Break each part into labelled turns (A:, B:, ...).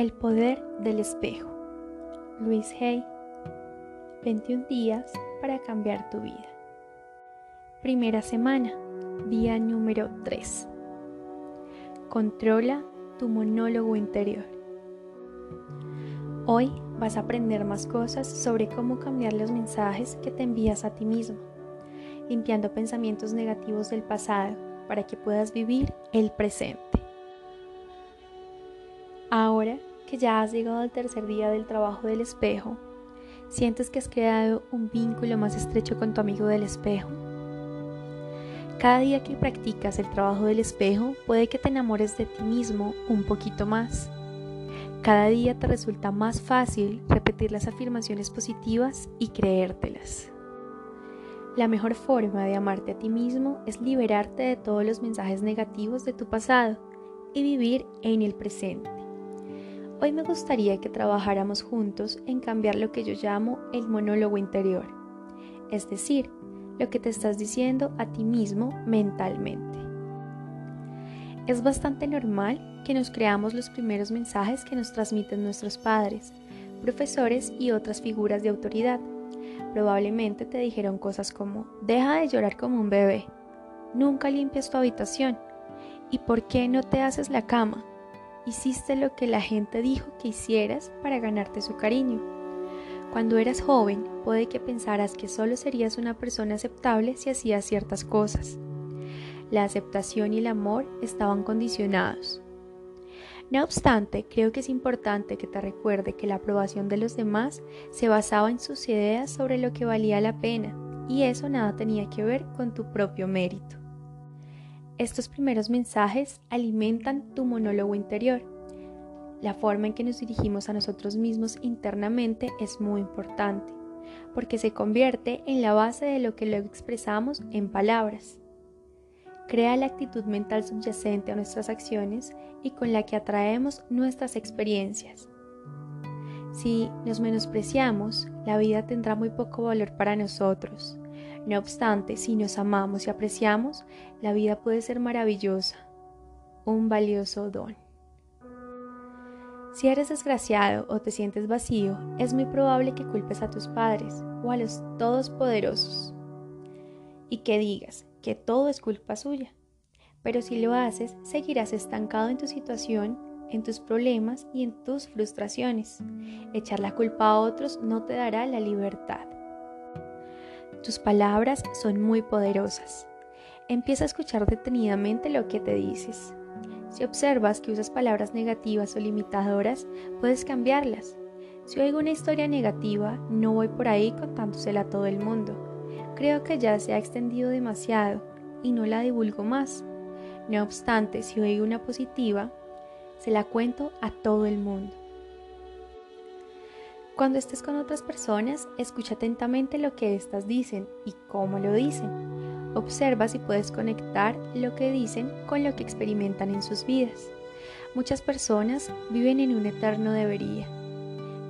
A: El poder del espejo. Luis Hay. 21 días para cambiar tu vida. Primera semana, día número 3. Controla tu monólogo interior. Hoy vas a aprender más cosas sobre cómo cambiar los mensajes que te envías a ti mismo, limpiando pensamientos negativos del pasado para que puedas vivir el presente. Ahora que ya has llegado al tercer día del trabajo del espejo, ¿sientes que has creado un vínculo más estrecho con tu amigo del espejo? Cada día que practicas el trabajo del espejo puede que te enamores de ti mismo un poquito más. Cada día te resulta más fácil repetir las afirmaciones positivas y creértelas. La mejor forma de amarte a ti mismo es liberarte de todos los mensajes negativos de tu pasado y vivir en el presente. Hoy me gustaría que trabajáramos juntos en cambiar lo que yo llamo el monólogo interior, es decir, lo que te estás diciendo a ti mismo mentalmente. Es bastante normal que nos creamos los primeros mensajes que nos transmiten nuestros padres, profesores y otras figuras de autoridad. Probablemente te dijeron cosas como, deja de llorar como un bebé, nunca limpias tu habitación, ¿y por qué no te haces la cama? Hiciste lo que la gente dijo que hicieras para ganarte su cariño. Cuando eras joven, puede que pensaras que solo serías una persona aceptable si hacías ciertas cosas. La aceptación y el amor estaban condicionados. No obstante, creo que es importante que te recuerde que la aprobación de los demás se basaba en sus ideas sobre lo que valía la pena, y eso nada tenía que ver con tu propio mérito. Estos primeros mensajes alimentan tu monólogo interior. La forma en que nos dirigimos a nosotros mismos internamente es muy importante, porque se convierte en la base de lo que luego expresamos en palabras. Crea la actitud mental subyacente a nuestras acciones y con la que atraemos nuestras experiencias. Si nos menospreciamos, la vida tendrá muy poco valor para nosotros. No obstante, si nos amamos y apreciamos, la vida puede ser maravillosa, un valioso don. Si eres desgraciado o te sientes vacío, es muy probable que culpes a tus padres o a los todopoderosos y que digas que todo es culpa suya. Pero si lo haces, seguirás estancado en tu situación, en tus problemas y en tus frustraciones. Echar la culpa a otros no te dará la libertad. Tus palabras son muy poderosas. Empieza a escuchar detenidamente lo que te dices. Si observas que usas palabras negativas o limitadoras, puedes cambiarlas. Si oigo una historia negativa, no voy por ahí contándosela a todo el mundo. Creo que ya se ha extendido demasiado y no la divulgo más. No obstante, si oigo una positiva, se la cuento a todo el mundo. Cuando estés con otras personas, escucha atentamente lo que éstas dicen y cómo lo dicen. Observa si puedes conectar lo que dicen con lo que experimentan en sus vidas. Muchas personas viven en un eterno debería.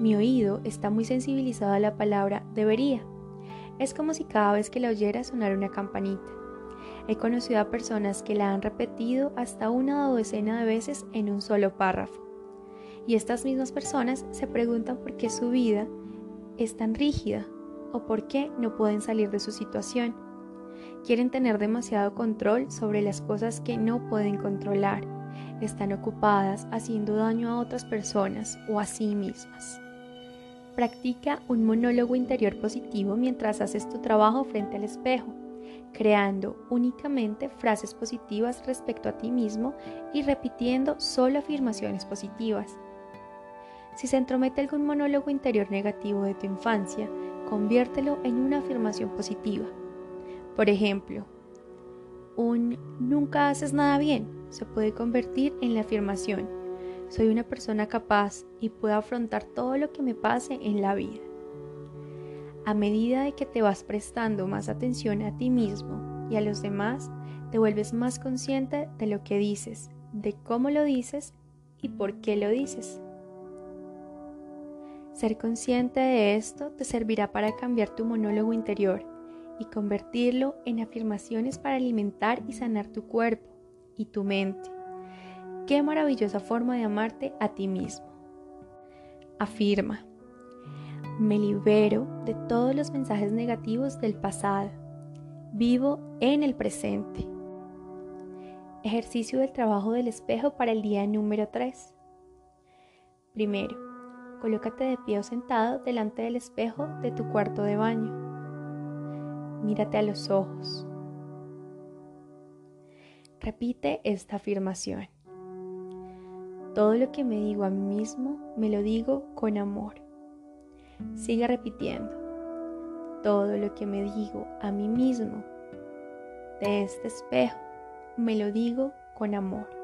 A: Mi oído está muy sensibilizado a la palabra debería. Es como si cada vez que la oyera sonara una campanita. He conocido a personas que la han repetido hasta una docena de veces en un solo párrafo. Y estas mismas personas se preguntan por qué su vida es tan rígida o por qué no pueden salir de su situación. Quieren tener demasiado control sobre las cosas que no pueden controlar. Están ocupadas haciendo daño a otras personas o a sí mismas. Practica un monólogo interior positivo mientras haces tu trabajo frente al espejo, creando únicamente frases positivas respecto a ti mismo y repitiendo solo afirmaciones positivas. Si se entromete algún monólogo interior negativo de tu infancia, conviértelo en una afirmación positiva. Por ejemplo, un nunca haces nada bien se puede convertir en la afirmación soy una persona capaz y puedo afrontar todo lo que me pase en la vida. A medida de que te vas prestando más atención a ti mismo y a los demás, te vuelves más consciente de lo que dices, de cómo lo dices y por qué lo dices. Ser consciente de esto te servirá para cambiar tu monólogo interior y convertirlo en afirmaciones para alimentar y sanar tu cuerpo y tu mente. Qué maravillosa forma de amarte a ti mismo. Afirma. Me libero de todos los mensajes negativos del pasado. Vivo en el presente. Ejercicio del trabajo del espejo para el día número 3. Primero, colócate de pie o sentado delante del espejo de tu cuarto de baño. Mírate a los ojos. Repite esta afirmación. Todo lo que me digo a mí mismo, me lo digo con amor. Sigue repitiendo. Todo lo que me digo a mí mismo de este espejo, me lo digo con amor.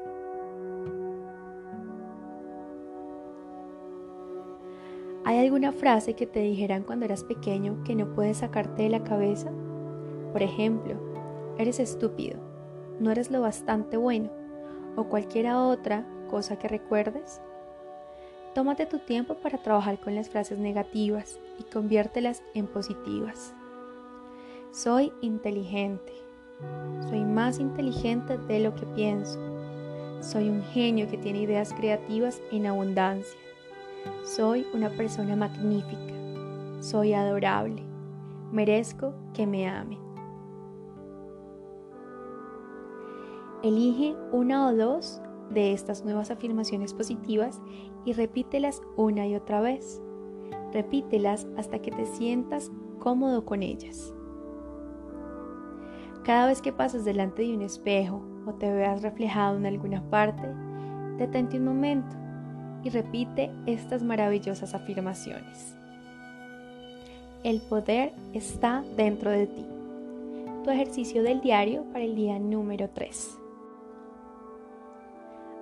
A: ¿Hay alguna frase que te dijeran cuando eras pequeño que no puedes sacarte de la cabeza? Por ejemplo, eres estúpido, no eres lo bastante bueno, o cualquiera otra cosa que recuerdes. Tómate tu tiempo para trabajar con las frases negativas y conviértelas en positivas. Soy inteligente. Soy más inteligente de lo que pienso. Soy un genio que tiene ideas creativas en abundancia. Soy una persona magnífica. Soy adorable. Merezco que me amen. Elige una o dos de estas nuevas afirmaciones positivas y repítelas una y otra vez. Repítelas hasta que te sientas cómodo con ellas. Cada vez que pases delante de un espejo o te veas reflejado en alguna parte, detente un momento y repite estas maravillosas afirmaciones. El poder está dentro de ti. Tu ejercicio del diario para el día número 3.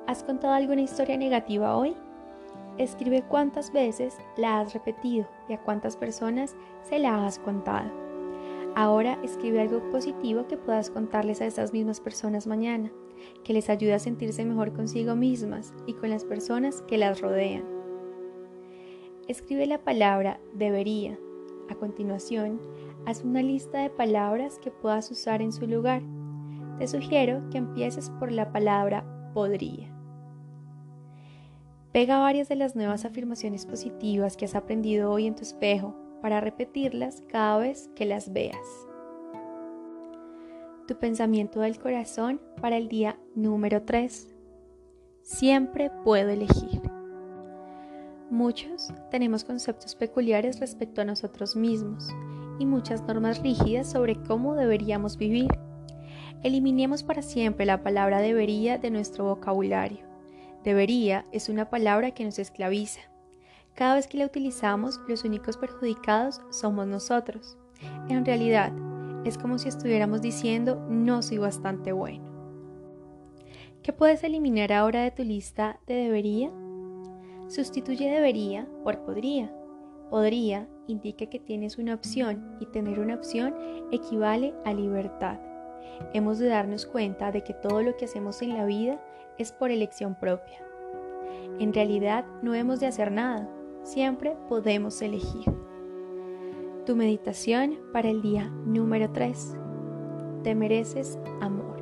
A: ¿Has contado alguna historia negativa hoy? Escribe cuántas veces la has repetido y a cuántas personas se la has contado. Ahora escribe algo positivo que puedas contarles a esas mismas personas mañana, que les ayude a sentirse mejor consigo mismas y con las personas que las rodean. Escribe la palabra debería. A continuación, haz una lista de palabras que puedas usar en su lugar. Te sugiero que empieces por la palabra podría. Pega varias de las nuevas afirmaciones positivas que has aprendido hoy en tu espejo para repetirlas cada vez que las veas. Tu pensamiento del corazón para el día número 3. Siempre puedo elegir. Muchos tenemos conceptos peculiares respecto a nosotros mismos y muchas normas rígidas sobre cómo deberíamos vivir. Eliminemos para siempre la palabra debería de nuestro vocabulario Debería es una palabra que nos esclaviza. Cada vez que la utilizamos, los únicos perjudicados somos nosotros. En realidad, es como si estuviéramos diciendo no soy bastante bueno. ¿Qué puedes eliminar ahora de tu lista de debería? Sustituye debería por podría. Podría indica que tienes una opción y tener una opción equivale a libertad. Hemos de darnos cuenta de que todo lo que hacemos en la vida es por elección propia. En realidad no hemos de hacer nada, siempre podemos elegir. Tu meditación para el día número 3. Te mereces amor.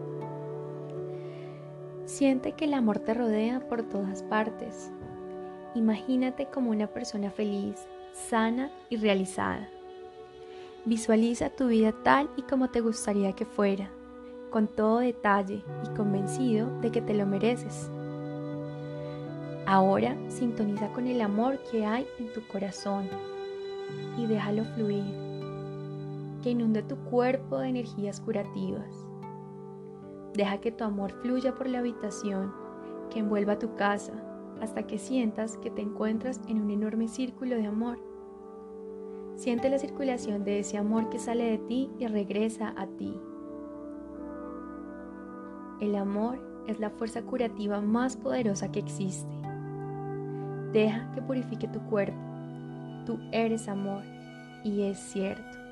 A: Siente que el amor te rodea por todas partes. Imagínate como una persona feliz, sana y realizada. Visualiza tu vida tal y como te gustaría que fuera con todo detalle y convencido de que te lo mereces. Ahora sintoniza con el amor que hay en tu corazón y déjalo fluir, que inunde tu cuerpo de energías curativas. Deja que tu amor fluya por la habitación, que envuelva tu casa, hasta que sientas que te encuentras en un enorme círculo de amor. Siente la circulación de ese amor que sale de ti y regresa a ti. El amor es la fuerza curativa más poderosa que existe. Deja que purifique tu cuerpo. Tú eres amor y es cierto.